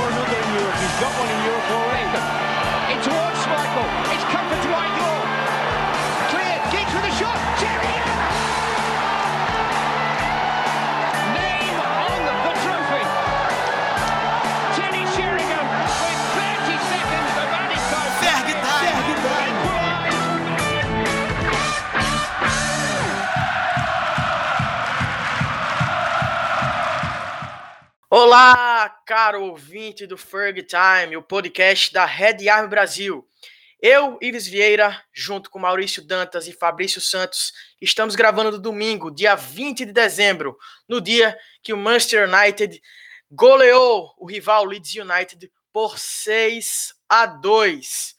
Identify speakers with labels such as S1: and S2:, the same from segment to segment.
S1: for another in Europe. He's got one in Europe already.
S2: In towards Schmeichel. It's comfort to Whitelaw. Clear. Giggs with a shot. Sheringham. Name on the trophy. Teddy Sheringham with 30 seconds of added time.
S3: Ferg Time.
S4: Olá, caro ouvinte do Ferg Time, o podcast da Red Army Brasil. Eu, Ives Vieira, junto com Maurício Dantas e Fabrício Santos, estamos gravando no domingo, dia 20 de dezembro, no dia que o Manchester United goleou o rival Leeds United por 6 a 2.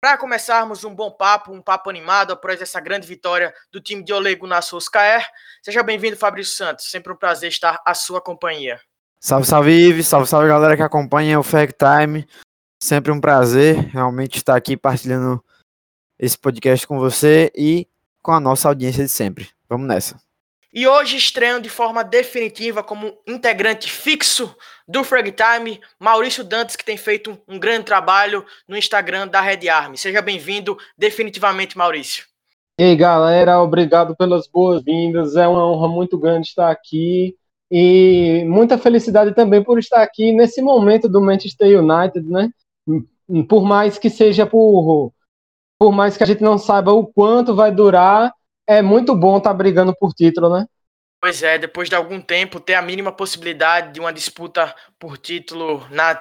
S4: Para começarmos um bom papo, um papo animado após essa grande vitória do time de Ole Gunnar Solskjaer, seja bem-vindo, Fabrício Santos. Sempre um prazer estar à sua companhia.
S5: Salve, salve, Ives. Salve, salve, galera que acompanha o Fact Time. Sempre um prazer realmente estar aqui partilhando esse podcast com você e com a nossa audiência de sempre. Vamos nessa.
S4: E hoje estreando de forma definitiva como integrante fixo do Frag Time, Maurício Dantas, que tem feito um grande trabalho no Instagram da Red Army. Seja bem-vindo definitivamente, Maurício.
S6: E aí, galera, obrigado pelas boas-vindas. É uma honra muito grande estar aqui. E muita felicidade também por estar aqui nesse momento do Manchester United, né? Por mais que seja por, por mais que a gente não saiba o quanto vai durar, é muito bom estar brigando por título, né?
S4: Pois é, depois de algum tempo, ter a mínima possibilidade de uma disputa por título na,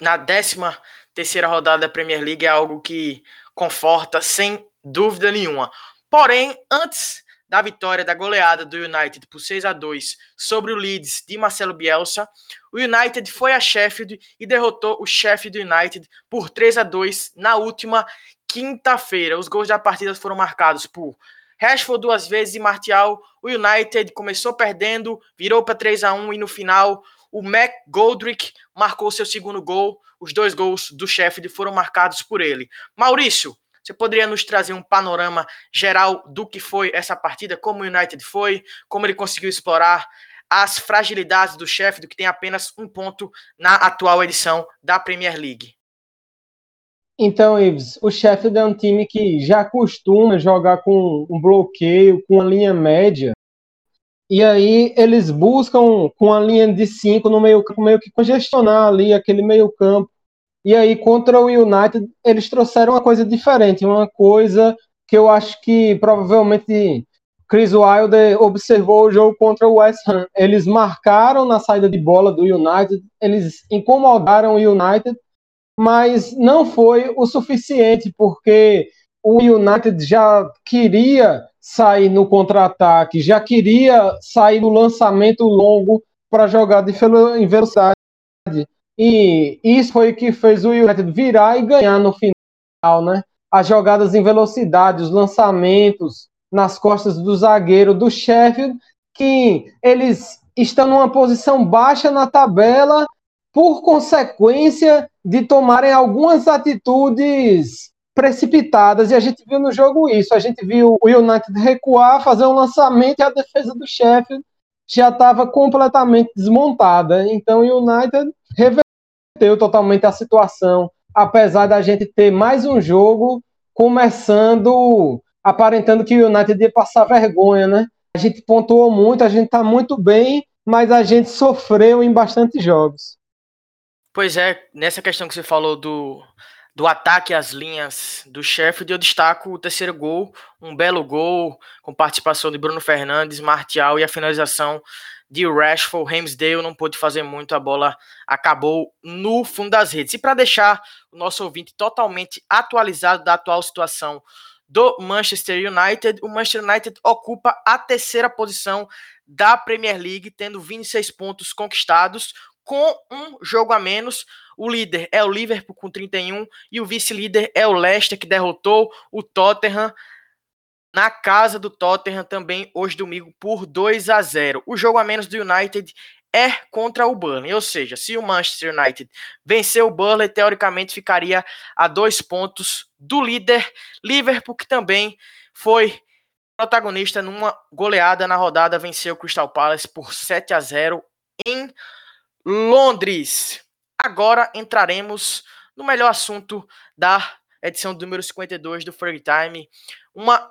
S4: na 13 terceira rodada da Premier League é algo que conforta sem dúvida nenhuma. Porém, antes da vitória da goleada do United por 6 a 2 sobre o Leeds de Marcelo Bielsa, o United foi a Sheffield e derrotou o Sheffield United por 3 a 2 na última quinta-feira. Os gols da partida foram marcados por Rashford duas vezes e Martial. O United começou perdendo, virou para 3 a 1 e no final o Mac Goldrick marcou seu segundo gol. Os dois gols do Sheffield foram marcados por ele. Maurício, você poderia nos trazer um panorama geral do que foi essa partida, como o United foi, como ele conseguiu explorar as fragilidades do Sheffield, que tem apenas um ponto na atual edição da Premier League?
S6: Então, Ives, o Sheffield é um time que já costuma jogar com um bloqueio, com a linha média. E aí eles buscam com a linha de cinco no meio campo, meio que congestionar ali aquele meio campo e aí, contra o United, eles trouxeram uma coisa diferente, uma coisa que eu acho que provavelmente Chris Wilder observou o jogo contra o West Ham. Eles marcaram na saída de bola do United, eles incomodaram o United, mas não foi o suficiente, porque o United já queria sair no contra-ataque, já queria sair no lançamento longo para jogar de em velocidade. E isso foi o que fez o United virar e ganhar no final, né? As jogadas em velocidade, os lançamentos nas costas do zagueiro do Sheffield, que eles estão numa posição baixa na tabela por consequência de tomarem algumas atitudes precipitadas. E a gente viu no jogo isso. A gente viu o United recuar, fazer um lançamento e a defesa do Sheffield já estava completamente desmontada. Então o United reverteu totalmente a situação, apesar da gente ter mais um jogo começando aparentando que o United ia passar vergonha, né? A gente pontuou muito, a gente tá muito bem, mas a gente sofreu em bastante jogos.
S4: Pois é, nessa questão que você falou do, do ataque às linhas do Sheffield, eu destaco o terceiro gol, um belo gol, com participação de Bruno Fernandes, Martial e a finalização de Rashford. Ramsdale não pôde fazer muito, a bola acabou no fundo das redes. E para deixar o nosso ouvinte totalmente atualizado da atual situação do Manchester United, o Manchester United ocupa a terceira posição da Premier League, tendo 26 pontos conquistados, com um jogo a menos. O líder é o Liverpool com 31 e o vice-líder é o Leicester, que derrotou o Tottenham na casa do Tottenham também hoje domingo por 2 a 0. O jogo a menos do United é contra o Burnley, ou seja, se o Manchester United vencer o Burnley, teoricamente ficaria a dois pontos do líder Liverpool, que também foi protagonista numa goleada na rodada, venceu o Crystal Palace por 7 a 0 em Londres. agora entraremos no melhor assunto da edição número 52 do Free Time. Uma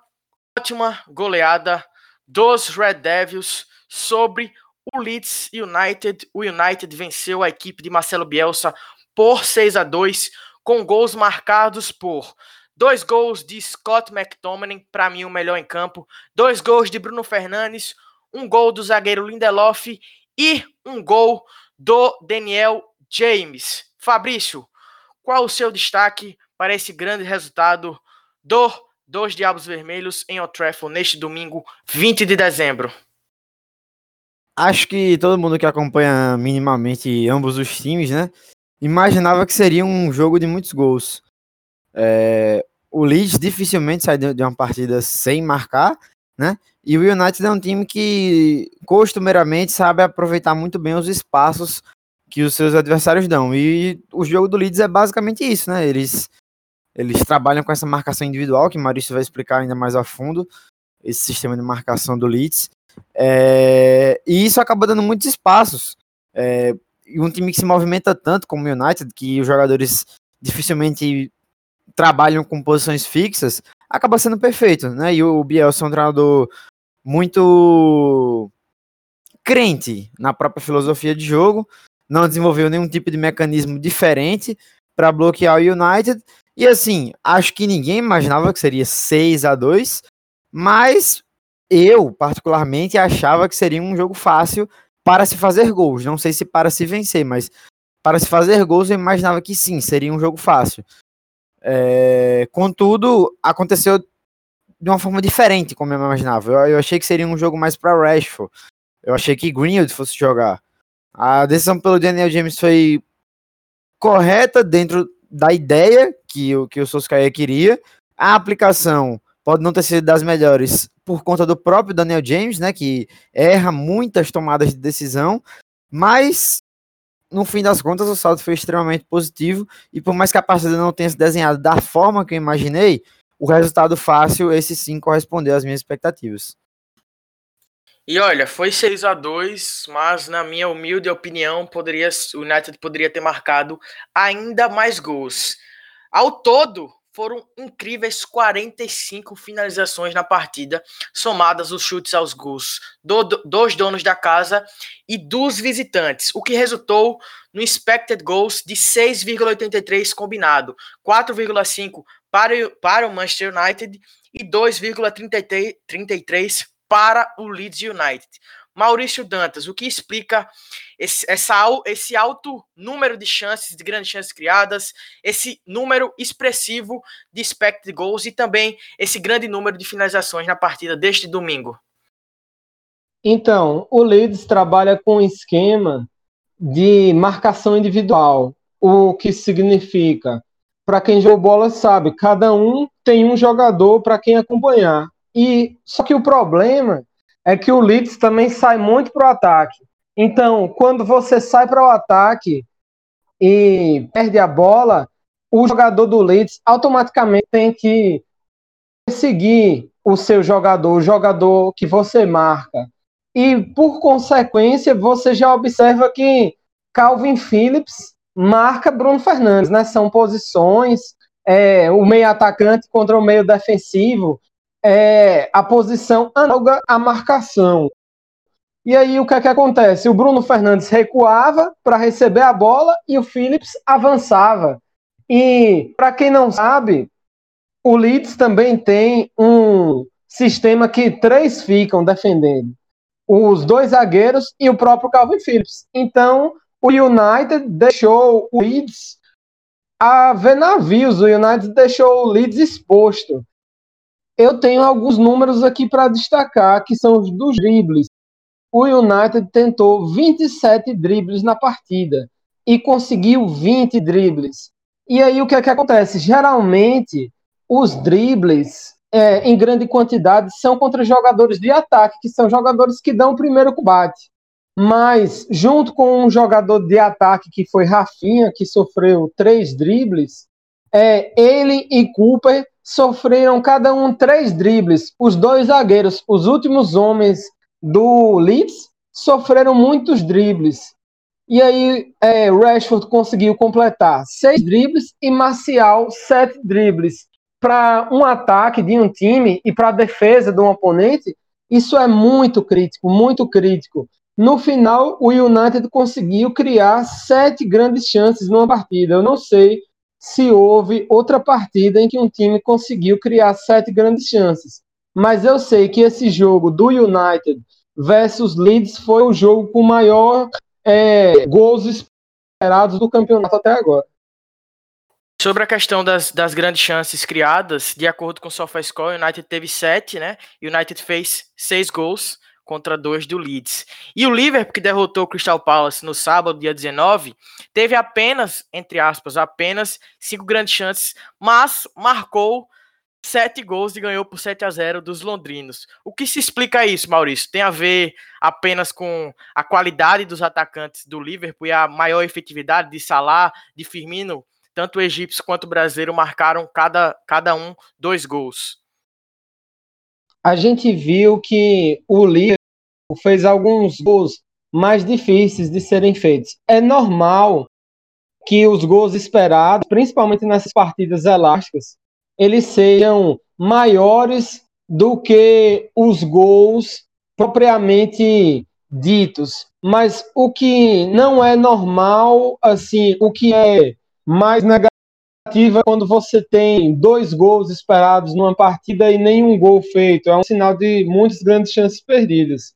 S4: ótima goleada dos Red Devils sobre o Leeds United. O United venceu a equipe de Marcelo Bielsa por 6 a 2 com gols marcados por dois gols de Scott McTominay, para mim o melhor em campo, dois gols de Bruno Fernandes, um gol do zagueiro Lindelof e um gol do Daniel James. Fabrício, qual o seu destaque para esse grande resultado do dos Diabos Vermelhos em Old Trafford neste domingo, 20 de dezembro?
S5: Acho que todo mundo que acompanha minimamente ambos os times, né, imaginava que seria um jogo de muitos gols. É, o Leeds dificilmente sai de uma partida sem marcar, né? E o United é um time que costumeiramente sabe aproveitar muito bem os espaços que os seus adversários dão. E o jogo do Leeds é basicamente isso, né? Eles, eles trabalham com essa marcação individual, que Maurício vai explicar ainda mais a fundo, esse sistema de marcação do Leeds. É, e isso acaba dando muitos espaços. É, e um time que se movimenta tanto como o United, que os jogadores dificilmente trabalham com posições fixas, acaba sendo perfeito, né? E o Bielsa é um treinador muito crente na própria filosofia de jogo, não desenvolveu nenhum tipo de mecanismo diferente para bloquear o United. E assim, acho que ninguém imaginava que seria 6 a 2 mas eu, particularmente, achava que seria um jogo fácil para se fazer gols. Não sei se para se vencer, mas para se fazer gols eu imaginava que sim, seria um jogo fácil. É, contudo, aconteceu de uma forma diferente, como eu imaginava. Eu, eu achei que seria um jogo mais para Rashford. Eu achei que Greenwood fosse jogar. A decisão pelo Daniel James foi correta dentro da ideia que o, que o Solskjaer queria. A aplicação pode não ter sido das melhores por conta do próprio Daniel James, né, que erra muitas tomadas de decisão, mas no fim das contas o saldo foi extremamente positivo e por mais que a partida não tenha se desenhado da forma que eu imaginei, o resultado fácil, esse sim correspondeu às minhas expectativas.
S4: E olha, foi 6 a 2 mas na minha humilde opinião, poderia, o United poderia ter marcado ainda mais gols. Ao todo, foram incríveis 45 finalizações na partida, somadas os chutes aos gols do, do, dos donos da casa e dos visitantes, o que resultou no expected goals de 6,83 combinado, 4,5 para, para o Manchester United e 2,33 para o Leeds United. Maurício Dantas, o que explica esse, essa, esse alto número de chances, de grandes chances criadas, esse número expressivo de expected goals e também esse grande número de finalizações na partida deste domingo?
S6: Então, o Leeds trabalha com um esquema de marcação individual, o que significa, para quem jogou bola sabe, cada um tem um jogador para quem acompanhar. E só que o problema é que o Leeds também sai muito para o ataque. Então, quando você sai para o ataque e perde a bola, o jogador do Leeds automaticamente tem que seguir o seu jogador, o jogador que você marca. E, por consequência, você já observa que Calvin Phillips marca Bruno Fernandes, né? São posições, é, o meio atacante contra o meio defensivo é, a posição análoga à marcação. E aí o que é que acontece? O Bruno Fernandes recuava para receber a bola e o Phillips avançava. E para quem não sabe, o Leeds também tem um sistema que três ficam defendendo. Os dois zagueiros e o próprio Calvin Phillips. Então, o United deixou o Leeds a ver navios. O United deixou o Leeds exposto. Eu tenho alguns números aqui para destacar, que são os dos dribles. O United tentou 27 dribles na partida e conseguiu 20 dribles. E aí o que é que acontece? Geralmente, os dribles é, em grande quantidade são contra jogadores de ataque, que são jogadores que dão o primeiro combate. Mas, junto com um jogador de ataque que foi Rafinha, que sofreu três dribles, é, ele e Cooper sofreram cada um três dribles. Os dois zagueiros, os últimos homens do Leeds, sofreram muitos dribles. E aí, é, Rashford conseguiu completar seis dribles e Marcial sete dribles. Para um ataque de um time e para a defesa de um oponente, isso é muito crítico, muito crítico. No final, o United conseguiu criar sete grandes chances numa partida. Eu não sei se houve outra partida em que um time conseguiu criar sete grandes chances. Mas eu sei que esse jogo do United versus Leeds foi o jogo com maior é, gols esperados do campeonato até agora.
S4: Sobre a questão das, das grandes chances criadas, de acordo com o SofaScore, o United teve sete, né? O United fez seis gols contra dois do Leeds. E o Liverpool, que derrotou o Crystal Palace no sábado, dia 19, teve apenas, entre aspas, apenas cinco grandes chances, mas marcou sete gols e ganhou por 7 a 0 dos londrinos. O que se explica isso, Maurício? Tem a ver apenas com a qualidade dos atacantes do Liverpool e a maior efetividade de Salah, de Firmino? Tanto o egípcio quanto o brasileiro marcaram cada, cada um dois gols.
S6: A gente viu que o Liverpool fez alguns gols mais difíceis de serem feitos. É normal que os gols esperados, principalmente nessas partidas elásticas, eles sejam maiores do que os gols propriamente ditos. Mas o que não é normal, assim, o que é mais negativo é quando você tem dois gols esperados numa partida e nenhum gol feito. É um sinal de muitas grandes chances perdidas.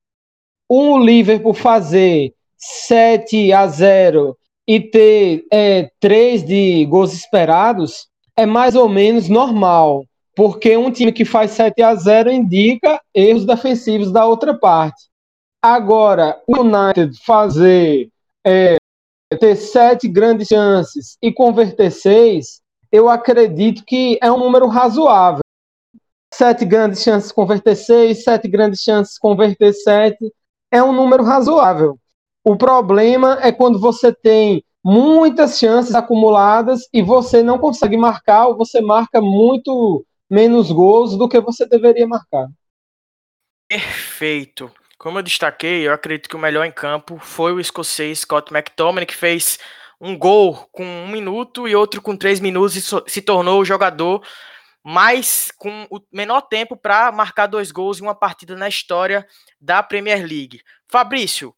S6: O Liverpool fazer 7 a 0 e ter é, 3 de gols esperados é mais ou menos normal, porque um time que faz 7 a 0 indica erros defensivos da outra parte. Agora, o United fazer é, ter sete grandes chances e converter seis, eu acredito que é um número razoável. Sete grandes chances converter seis, sete grandes chances converter sete, é um número razoável. O problema é quando você tem muitas chances acumuladas e você não consegue marcar ou você marca muito menos gols do que você deveria marcar.
S4: Perfeito. Como eu destaquei, eu acredito que o melhor em campo foi o escocês Scott McTominay, que fez um gol com um minuto e outro com três minutos e se tornou o jogador mais com o menor tempo para marcar dois gols em uma partida na história da Premier League. Fabrício,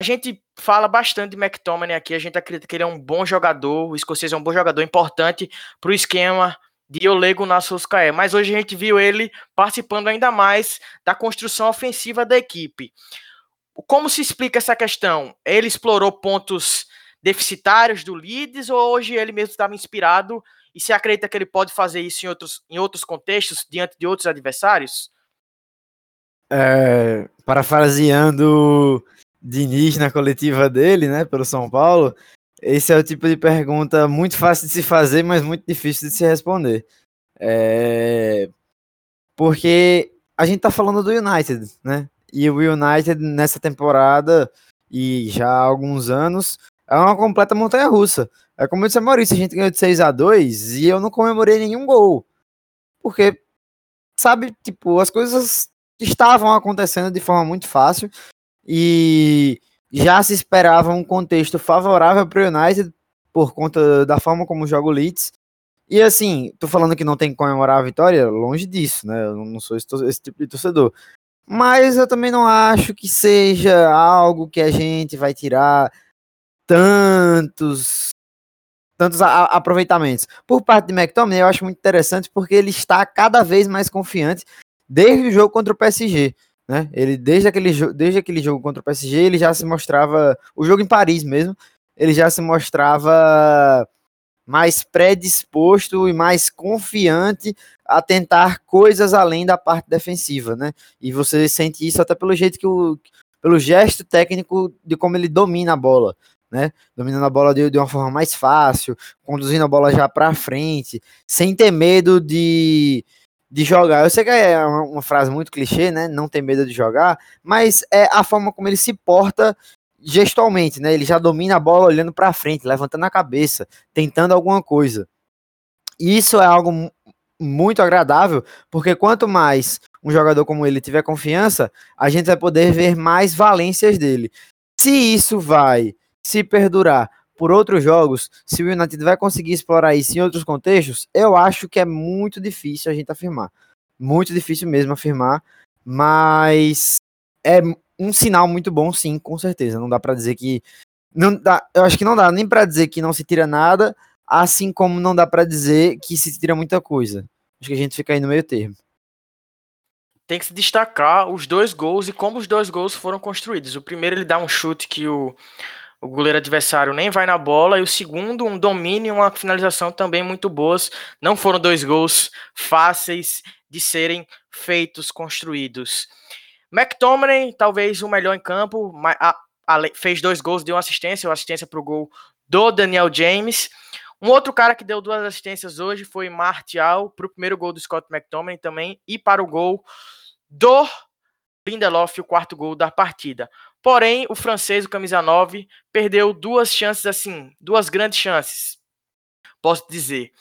S4: a gente fala bastante de McTominay aqui, a gente acredita que ele é um bom jogador, o escocês é um bom jogador importante para o esquema de Olego Nassoskaé, mas hoje a gente viu ele participando ainda mais da construção ofensiva da equipe. Como se explica essa questão? Ele explorou pontos deficitários do Leeds ou hoje ele mesmo estava inspirado e se acredita que ele pode fazer isso em outros, em outros contextos, diante de outros adversários?
S5: É, parafraseando Diniz na coletiva dele, né, pelo São Paulo, esse é o tipo de pergunta muito fácil de se fazer, mas muito difícil de se responder. É... Porque a gente tá falando do United, né? E o United nessa temporada e já há alguns anos é uma completa montanha russa. É como eu disse a Maurício, a gente ganhou de 6 a 2 e eu não comemorei nenhum gol. Porque, sabe, tipo, as coisas estavam acontecendo de forma muito fácil e já se esperava um contexto favorável para o United por conta da forma como joga o Leeds. E assim, tô falando que não tem que comemorar a vitória, longe disso, né? Eu não sou esse, esse tipo de torcedor. Mas eu também não acho que seja algo que a gente vai tirar tantos tantos aproveitamentos. Por parte de McTominay, eu acho muito interessante porque ele está cada vez mais confiante desde o jogo contra o PSG. Né? Ele desde aquele, desde aquele jogo contra o PSG, ele já se mostrava, o jogo em Paris mesmo, ele já se mostrava mais predisposto e mais confiante a tentar coisas além da parte defensiva, né? E você sente isso até pelo jeito que o pelo gesto técnico de como ele domina a bola, né? Dominando a bola de, de uma forma mais fácil, conduzindo a bola já para frente, sem ter medo de de jogar. Eu sei que é uma, uma, frase muito clichê, né? Não tem medo de jogar, mas é a forma como ele se porta gestualmente, né? Ele já domina a bola olhando para frente, levantando a cabeça, tentando alguma coisa. E isso é algo muito agradável, porque quanto mais um jogador como ele tiver confiança, a gente vai poder ver mais valências dele. Se isso vai se perdurar por outros jogos, se o United vai conseguir explorar isso em outros contextos, eu acho que é muito difícil a gente afirmar. Muito difícil mesmo afirmar, mas é um sinal muito bom, sim, com certeza. Não dá para dizer que não dá, eu acho que não dá nem para dizer que não se tira nada, assim como não dá para dizer que se tira muita coisa. Acho que a gente fica aí no meio termo.
S4: Tem que se destacar os dois gols e como os dois gols foram construídos. O primeiro ele dá um chute que o o goleiro adversário nem vai na bola, e o segundo, um domínio e uma finalização também muito boas. Não foram dois gols fáceis de serem feitos, construídos. McTominay, talvez o melhor em campo, fez dois gols, deu uma assistência, uma assistência para o gol do Daniel James. Um outro cara que deu duas assistências hoje foi Martial, para o primeiro gol do Scott McTominay também, e para o gol do Lindelof, o quarto gol da partida. Porém, o francês, o camisa 9, perdeu duas chances assim, duas grandes chances. Posso dizer.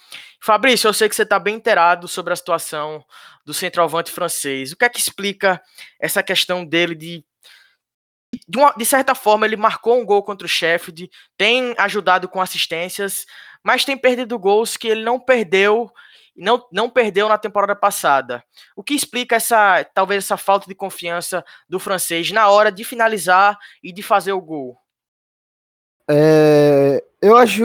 S4: Fabrício, eu sei que você está bem inteirado sobre a situação do centroavante francês. O que é que explica essa questão dele de de, uma, de, certa forma, ele marcou um gol contra o Sheffield, tem ajudado com assistências, mas tem perdido gols que ele não perdeu não, não perdeu na temporada passada. O que explica essa talvez essa falta de confiança do francês na hora de finalizar e de fazer o gol?
S5: É, eu acho,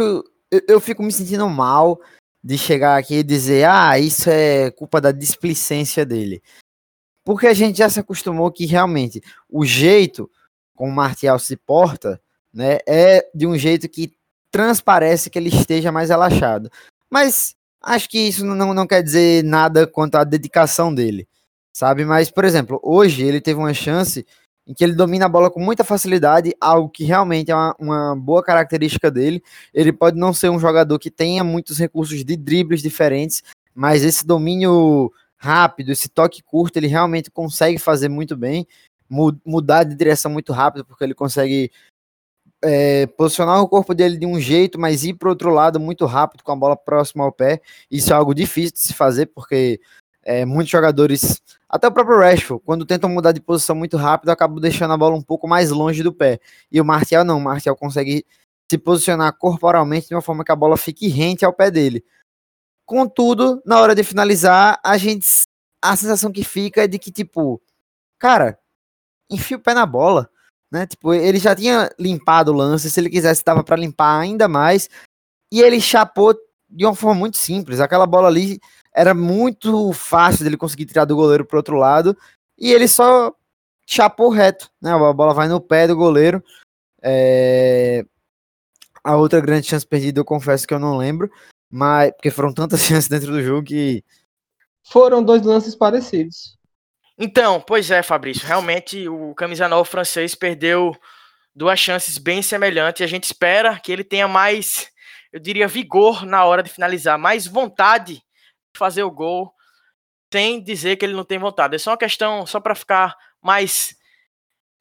S5: eu, eu, fico me sentindo mal de chegar aqui e dizer, ah, isso é culpa da displicência dele. Porque a gente já se acostumou que realmente o jeito como o Martial se porta, né, é de um jeito que transparece que ele esteja mais relaxado. Mas Acho que isso não, não quer dizer nada quanto à dedicação dele, sabe? Mas, por exemplo, hoje ele teve uma chance em que ele domina a bola com muita facilidade, algo que realmente é uma, uma, boa característica dele. Ele pode não ser um jogador que tenha muitos recursos de dribles diferentes, mas esse domínio rápido, esse toque curto, ele realmente consegue fazer muito bem, mudar de direção muito rápido, porque ele consegue é, posicionar o corpo dele de um jeito, mas ir para outro lado muito rápido com a bola próxima ao pé. Isso é algo difícil de se fazer, porque é, muitos jogadores, até o próprio Rashford, quando tentam mudar de posição muito rápido, acabam deixando a bola um pouco mais longe do pé. E o Martial não, o Martial consegue se posicionar corporalmente de uma forma que a bola fique rente ao pé dele. Contudo, na hora de finalizar, a gente a sensação que fica é de que tipo, cara, enfia o pé na bola né? Tipo, ele já tinha limpado o lance, se ele quisesse dava para limpar ainda mais. E ele chapou de uma forma muito simples. Aquela bola ali era muito fácil dele conseguir tirar do goleiro pro outro lado, e ele só chapou reto, né? A bola vai no pé do goleiro. É... A outra grande chance perdida, eu confesso que eu não lembro, mas porque foram tantas chances dentro do jogo que
S6: foram dois lances parecidos.
S4: Então, pois é, Fabrício, realmente o camisa 9 francês perdeu duas chances bem semelhantes e a gente espera que ele tenha mais, eu diria, vigor na hora de finalizar, mais vontade de fazer o gol, sem dizer que ele não tem vontade. É só uma questão, só para ficar mais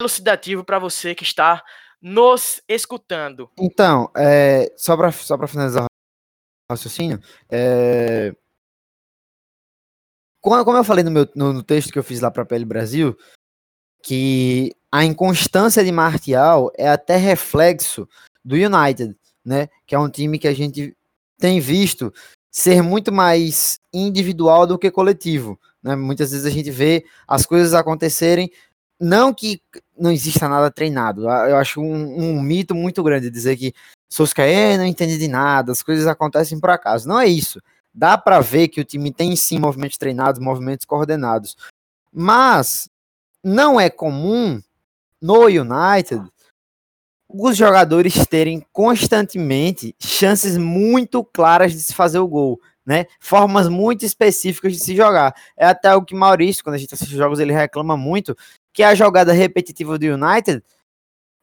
S4: elucidativo para você que está nos escutando.
S5: Então, é, só para só finalizar o raciocínio, é, como eu falei no, meu, no, texto que eu fiz lá para a Pele Brasil, que a inconstância de Martial é até reflexo do United, né? Que é um time que a gente tem visto ser muito mais individual do que coletivo. Né? Muitas vezes a gente vê as coisas acontecerem, não que não exista nada treinado. Eu acho um, um mito muito grande dizer que Solskjaer não entende de nada, as coisas acontecem por acaso. Não é isso dá para ver que o time tem sim movimentos treinados, movimentos coordenados. Mas não é comum no United os jogadores terem constantemente chances muito claras de se fazer o gol, né? Formas muito específicas de se jogar. É até o que Maurício, quando a gente assiste jogos, ele reclama muito que a jogada repetitiva do United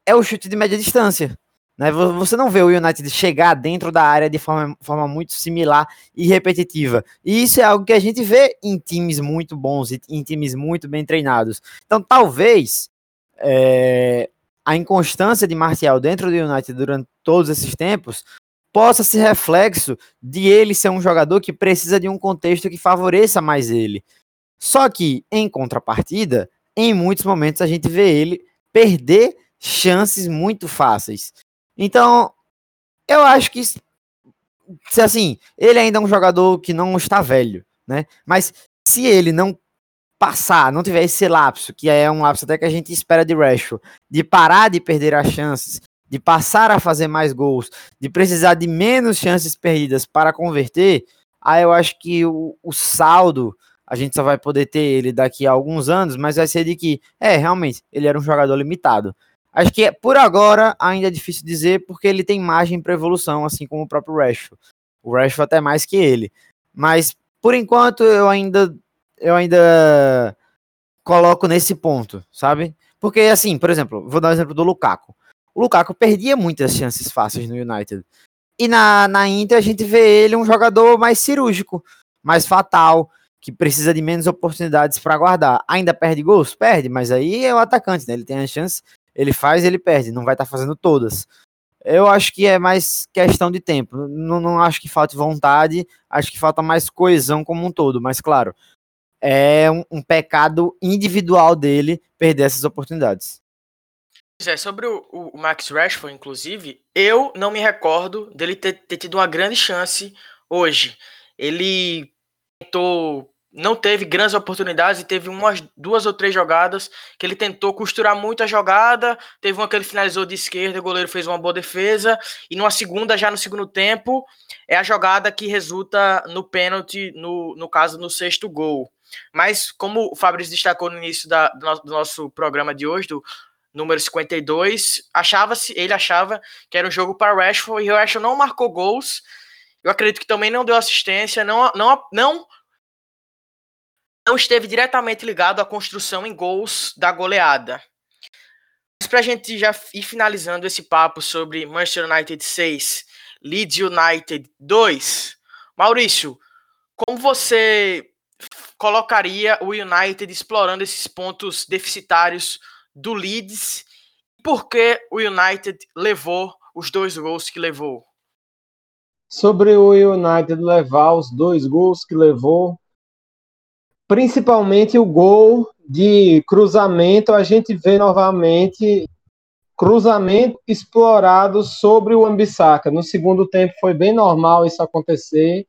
S5: é o chute de média distância. Né? Você não vê o United chegar dentro da área de forma, forma muito similar e repetitiva. E isso é algo que a gente vê em times muito bons e em times muito bem treinados. Então, talvez é, a inconstância de Martial dentro do United durante todos esses tempos possa ser reflexo de ele ser um jogador que precisa de um contexto que favoreça mais ele. Só que, em contrapartida, em muitos momentos a gente vê ele perder chances muito fáceis. Então, eu acho que se assim, ele ainda é um jogador que não está velho, né? Mas se ele não passar, não tiver esse lapso, que é um lapso até que a gente espera de Rashford, de parar de perder as chances, de passar a fazer mais gols, de precisar de menos chances perdidas para converter, aí eu acho que o, o saldo a gente só vai poder ter ele daqui a alguns anos, mas vai ser de que, é, realmente, ele era um jogador limitado. Acho que por agora ainda é difícil dizer, porque ele tem margem para evolução, assim como o próprio Rashford. O Rashford até mais que ele. Mas, por enquanto, eu ainda, eu ainda coloco nesse ponto, sabe? Porque, assim, por exemplo, vou dar um exemplo do Lukaku. O Lukaku perdia muitas chances fáceis no United. E na, na Inter a gente vê ele um jogador mais cirúrgico, mais fatal, que precisa de menos oportunidades para guardar. Ainda perde gols? Perde, mas aí é o atacante, né? Ele tem a chance, ele faz, ele perde, não vai estar tá fazendo todas. Eu acho que é mais questão de tempo. Não, não acho que falte vontade, acho que falta mais coesão como um todo, mas claro, é um, um pecado individual dele perder essas oportunidades.
S4: É, sobre o, o, Max Rashford, inclusive, eu não me recordo dele ter, ter tido uma grande chance hoje. Ele tentou não teve grandes oportunidades e teve umas duas ou três jogadas que ele tentou costurar muito a jogada. Teve uma que ele finalizou de esquerda, o goleiro fez uma boa defesa. E numa segunda, já no segundo tempo, é a jogada que resulta no pênalti, no, no caso, no sexto gol. Mas, como o Fabrício destacou no início da, do, nosso, do nosso programa de hoje, do número 52, achava-se, ele achava que era um jogo para Rashford e o Rashford não marcou gols. Eu acredito que também não deu assistência, não, não, não não esteve diretamente ligado à construção em gols da goleada. Mas para a gente já ir finalizando esse papo sobre Manchester United 6, Leeds United 2, Maurício, como você colocaria o United explorando esses pontos deficitários do Leeds? Por que o United levou os dois gols que levou?
S6: Sobre o United levar os dois gols que levou, principalmente o gol de cruzamento, a gente vê novamente cruzamento explorado sobre o Ambissaca. No segundo tempo foi bem normal isso acontecer.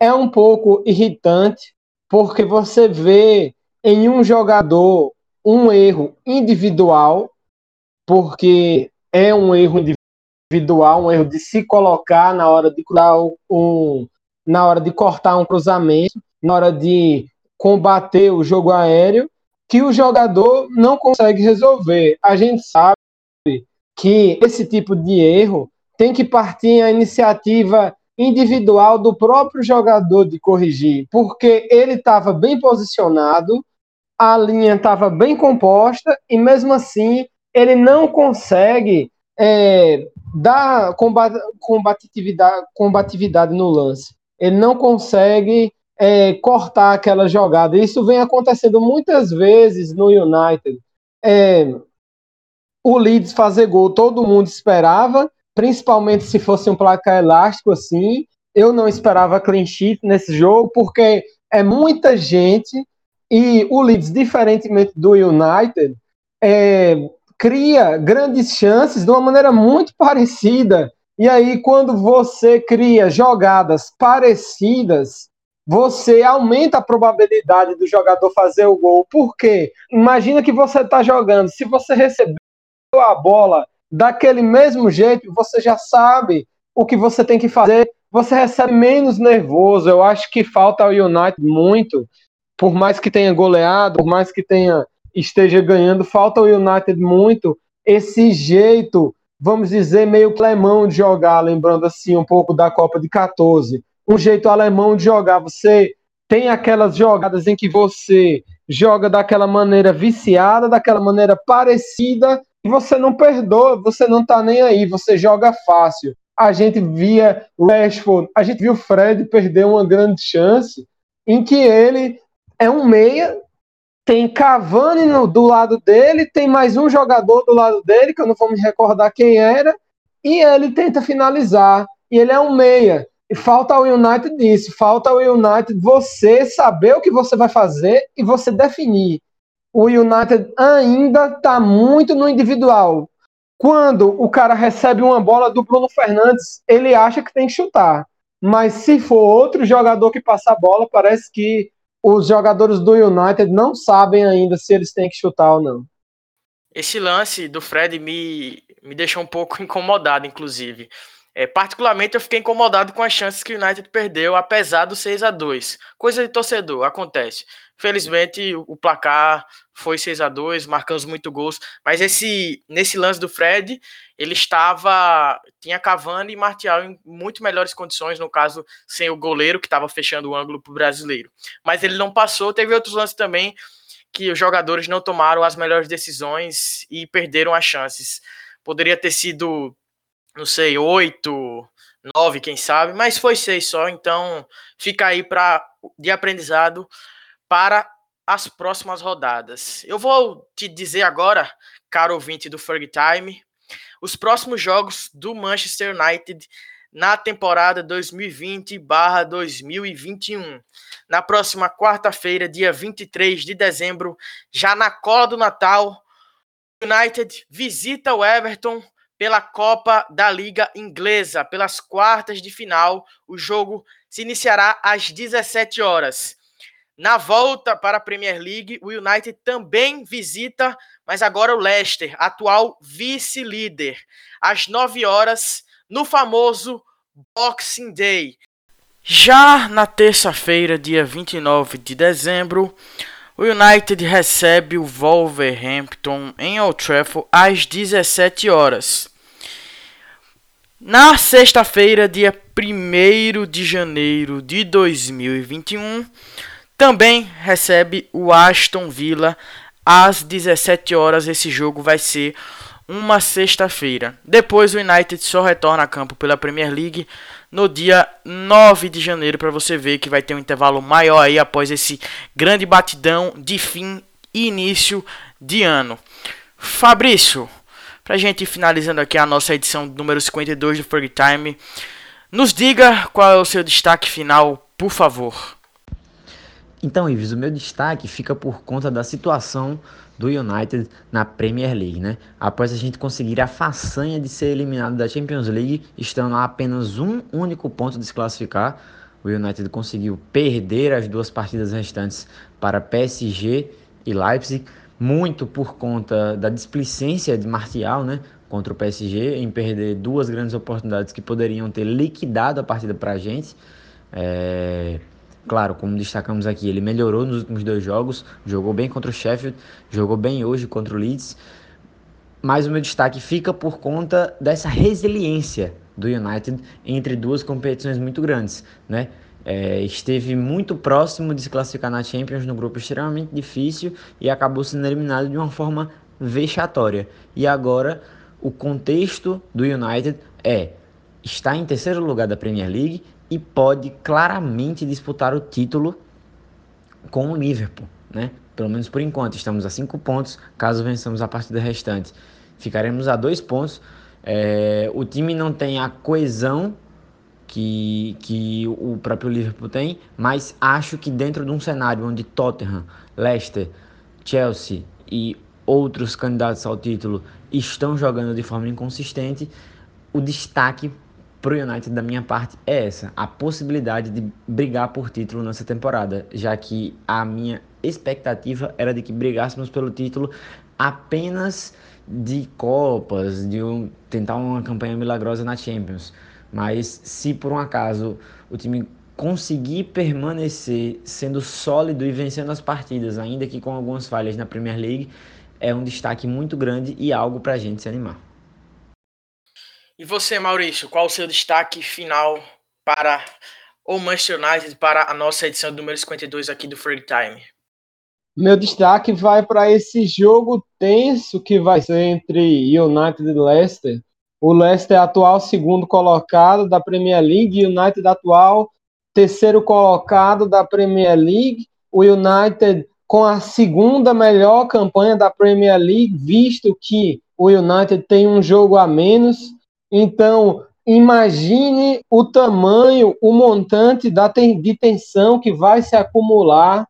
S6: É um pouco irritante, porque você vê em um jogador um erro individual, porque é um erro individual, um erro de se colocar na hora de um, na hora de cortar um cruzamento, na hora de combater o jogo aéreo que o jogador não consegue resolver. A gente sabe que esse tipo de erro tem que partir a iniciativa individual do próprio jogador de corrigir, porque ele estava bem posicionado, a linha estava bem composta e mesmo assim ele não consegue é, dar combatividade, combatividade no lance. Ele não consegue é, cortar aquela jogada. Isso vem acontecendo muitas vezes no United. É, o Leeds fazer gol, todo mundo esperava, principalmente se fosse um placar elástico assim. Eu não esperava clean sheet nesse jogo, porque é muita gente e o Leeds, diferentemente do United, é, cria grandes chances de uma maneira muito parecida. E aí, quando você cria jogadas parecidas, você aumenta a probabilidade do jogador fazer o gol. Por quê? Imagina que você está jogando. Se você recebeu a bola daquele mesmo jeito, você já sabe o que você tem que fazer. Você recebe menos nervoso. Eu acho que falta ao United muito. Por mais que tenha goleado, por mais que tenha esteja ganhando, falta ao United muito esse jeito, vamos dizer, meio clemão de jogar, lembrando assim um pouco da Copa de 14 um jeito alemão de jogar. Você tem aquelas jogadas em que você joga daquela maneira viciada, daquela maneira parecida, e você não perdoa, você não tá nem aí, você joga fácil. A gente via Rashford, a gente viu Fred perder uma grande chance em que ele é um meia, tem Cavani no, do lado dele, tem mais um jogador do lado dele, que eu não vou me recordar quem era, e ele tenta finalizar. E ele é um meia. Falta ao United disso, falta ao United você saber o que você vai fazer e você definir. O United ainda está muito no individual. quando o cara recebe uma bola do Bruno Fernandes, ele acha que tem que chutar. Mas se for outro jogador que passar a bola, parece que os jogadores do United não sabem ainda se eles têm que chutar ou não.
S4: Esse lance do Fred me, me deixou um pouco incomodado, inclusive. É, particularmente, eu fiquei incomodado com as chances que o United perdeu, apesar do 6 a 2 Coisa de torcedor, acontece. Felizmente, o placar foi 6 a 2 marcamos muito gols. Mas esse nesse lance do Fred, ele estava. Tinha Cavani e Martial em muito melhores condições, no caso, sem o goleiro, que estava fechando o ângulo para o brasileiro. Mas ele não passou. Teve outros lances também que os jogadores não tomaram as melhores decisões e perderam as chances. Poderia ter sido não sei, oito, nove, quem sabe, mas foi seis só, então fica aí para de aprendizado para as próximas rodadas. Eu vou te dizer agora, caro ouvinte do Ferg Time, os próximos jogos do Manchester United na temporada 2020/2021. Na próxima quarta-feira, dia 23 de dezembro, já na cola do Natal, United visita o Everton pela Copa da Liga Inglesa, pelas quartas de final. O jogo se iniciará às 17 horas. Na volta para a Premier League, o United também visita, mas agora o Leicester, atual vice-líder, às 9 horas, no famoso Boxing Day. Já na terça-feira, dia 29 de dezembro, o United recebe o Wolverhampton em Old Trafford às 17 horas. Na sexta-feira, dia 1 de janeiro de 2021, também recebe o Aston Villa às 17 horas. Esse jogo vai ser uma sexta-feira. Depois o United só retorna a campo pela Premier League no dia 9 de janeiro para você ver que vai ter um intervalo maior aí após esse grande batidão de fim e início de ano. Fabrício, pra gente finalizando aqui a nossa edição número 52 do Ferg Time, nos diga qual é o seu destaque final, por favor.
S7: Então, Ives, o meu destaque fica por conta da situação do United na Premier League, né? Após a gente conseguir a façanha de ser eliminado da Champions League, estando a apenas um único ponto de se classificar, o United conseguiu perder as duas partidas restantes para PSG e Leipzig, muito por conta da displicência de Martial, né? Contra o PSG, em perder duas grandes oportunidades que poderiam ter liquidado a partida para a gente. É... Claro, como destacamos aqui, ele melhorou nos últimos dois jogos, jogou bem contra o Sheffield, jogou bem hoje contra o Leeds. Mas o meu destaque fica por conta dessa resiliência do United entre duas competições muito grandes, né? É, esteve muito próximo de se classificar na Champions no grupo extremamente difícil e acabou sendo eliminado de uma forma vexatória. E agora o contexto do United é está em terceiro lugar da Premier League e pode claramente disputar o título com o Liverpool, né? Pelo menos por enquanto, estamos a cinco pontos. Caso vençamos a partida restante, ficaremos a dois pontos. É, o time não tem a coesão que, que o próprio Liverpool tem, mas acho que dentro de um cenário onde Tottenham, Leicester, Chelsea e outros candidatos ao título estão jogando de forma inconsistente, o destaque para o United da minha parte é essa, a possibilidade de brigar por título nessa temporada, já que a minha expectativa era de que brigássemos pelo título apenas de copas, de um, tentar uma campanha milagrosa na Champions. Mas se por um acaso o time conseguir permanecer sendo sólido e vencendo as partidas, ainda que com algumas falhas na Premier League, é um destaque muito grande e algo para a gente se animar.
S4: E você, Maurício, qual o seu destaque final para o Manchester United para a nossa edição número 52 aqui do Free Time?
S6: Meu destaque vai para esse jogo tenso que vai ser entre United e Leicester o Leicester é atual segundo colocado da Premier League, United atual terceiro colocado da Premier League, o United com a segunda melhor campanha da Premier League, visto que o United tem um jogo a menos. Então, imagine o tamanho, o montante da de tensão que vai se acumular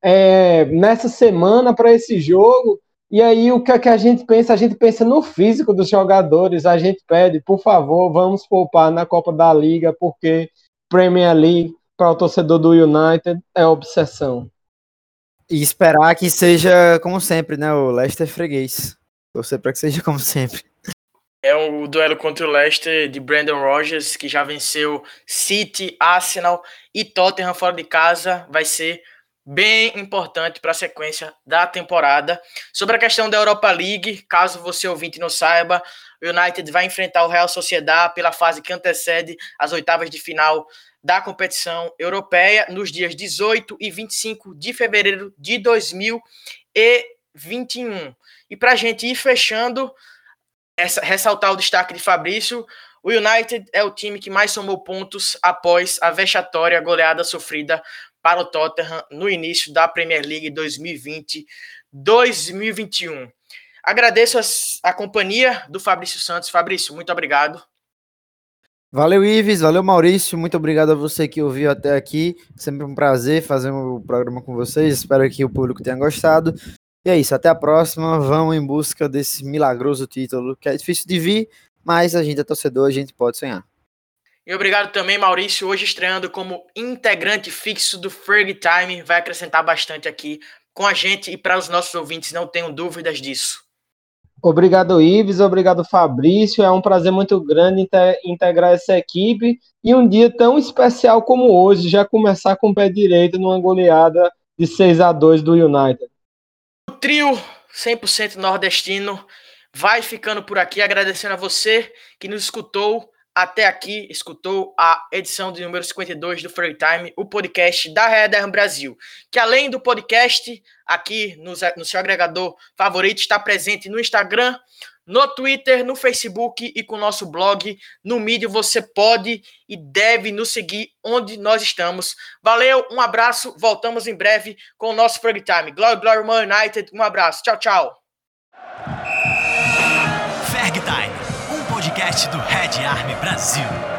S6: é, nessa semana para esse jogo E aí, o que, é que a gente pensa? A gente pensa no físico dos jogadores. A gente pede, por favor, vamos poupar na Copa da Liga, porque Premier League, para o torcedor do United, é obsessão.
S5: E esperar que seja como sempre, né? O Leicester freguês. Torcer para que seja como sempre.
S4: É o duelo contra o Leicester de Brandon Rogers, que já venceu City, Arsenal e Tottenham fora de casa. Vai ser bem importante para a sequência da temporada. Sobre a questão da Europa League, caso você ouvinte não saiba, o United vai enfrentar o Real Sociedad pela fase que antecede as oitavas de final da competição europeia nos dias 18 e 25 de fevereiro de 2021. E para a gente ir fechando, essa, ressaltar o destaque de Fabrício, o United é o time que mais somou pontos após a vexatória goleada sofrida para o Tottenham no início da Premier League 2020-2021. Agradeço a companhia do Fabrício Santos. Fabrício, muito obrigado.
S5: Valeu, Ives. Valeu, Maurício. Muito obrigado a você que ouviu até aqui. Sempre um prazer fazer o um programa com vocês. Espero que o público tenha gostado. E é isso. Até a próxima. Vamos em busca desse milagroso título, que é difícil de vir, mas a gente é torcedor, a gente pode sonhar.
S4: E obrigado também, Maurício, hoje estreando como integrante fixo do Ferg Time, vai acrescentar bastante aqui com a gente e para os nossos ouvintes, não tenham dúvidas disso.
S6: Obrigado, Ives, obrigado, Fabrício. É um prazer muito grande integrar essa equipe e um dia tão especial como hoje, já começar com o pé direito numa goleada de 6 a 2 do United.
S4: O trio 100% nordestino vai ficando por aqui, agradecendo a você que nos escutou até aqui escutou a edição de número 52 do Free Time, o podcast da Redder Brasil, que além do podcast, aqui no, no seu agregador favorito, está presente no Instagram, no Twitter, no Facebook e com o nosso blog. No Medium você pode e deve nos seguir onde nós estamos. Valeu, um abraço, voltamos em breve com o nosso Free Time. Glory, Glory, Man United, um abraço, tchau, tchau.
S8: Podcast do Red Army Brasil.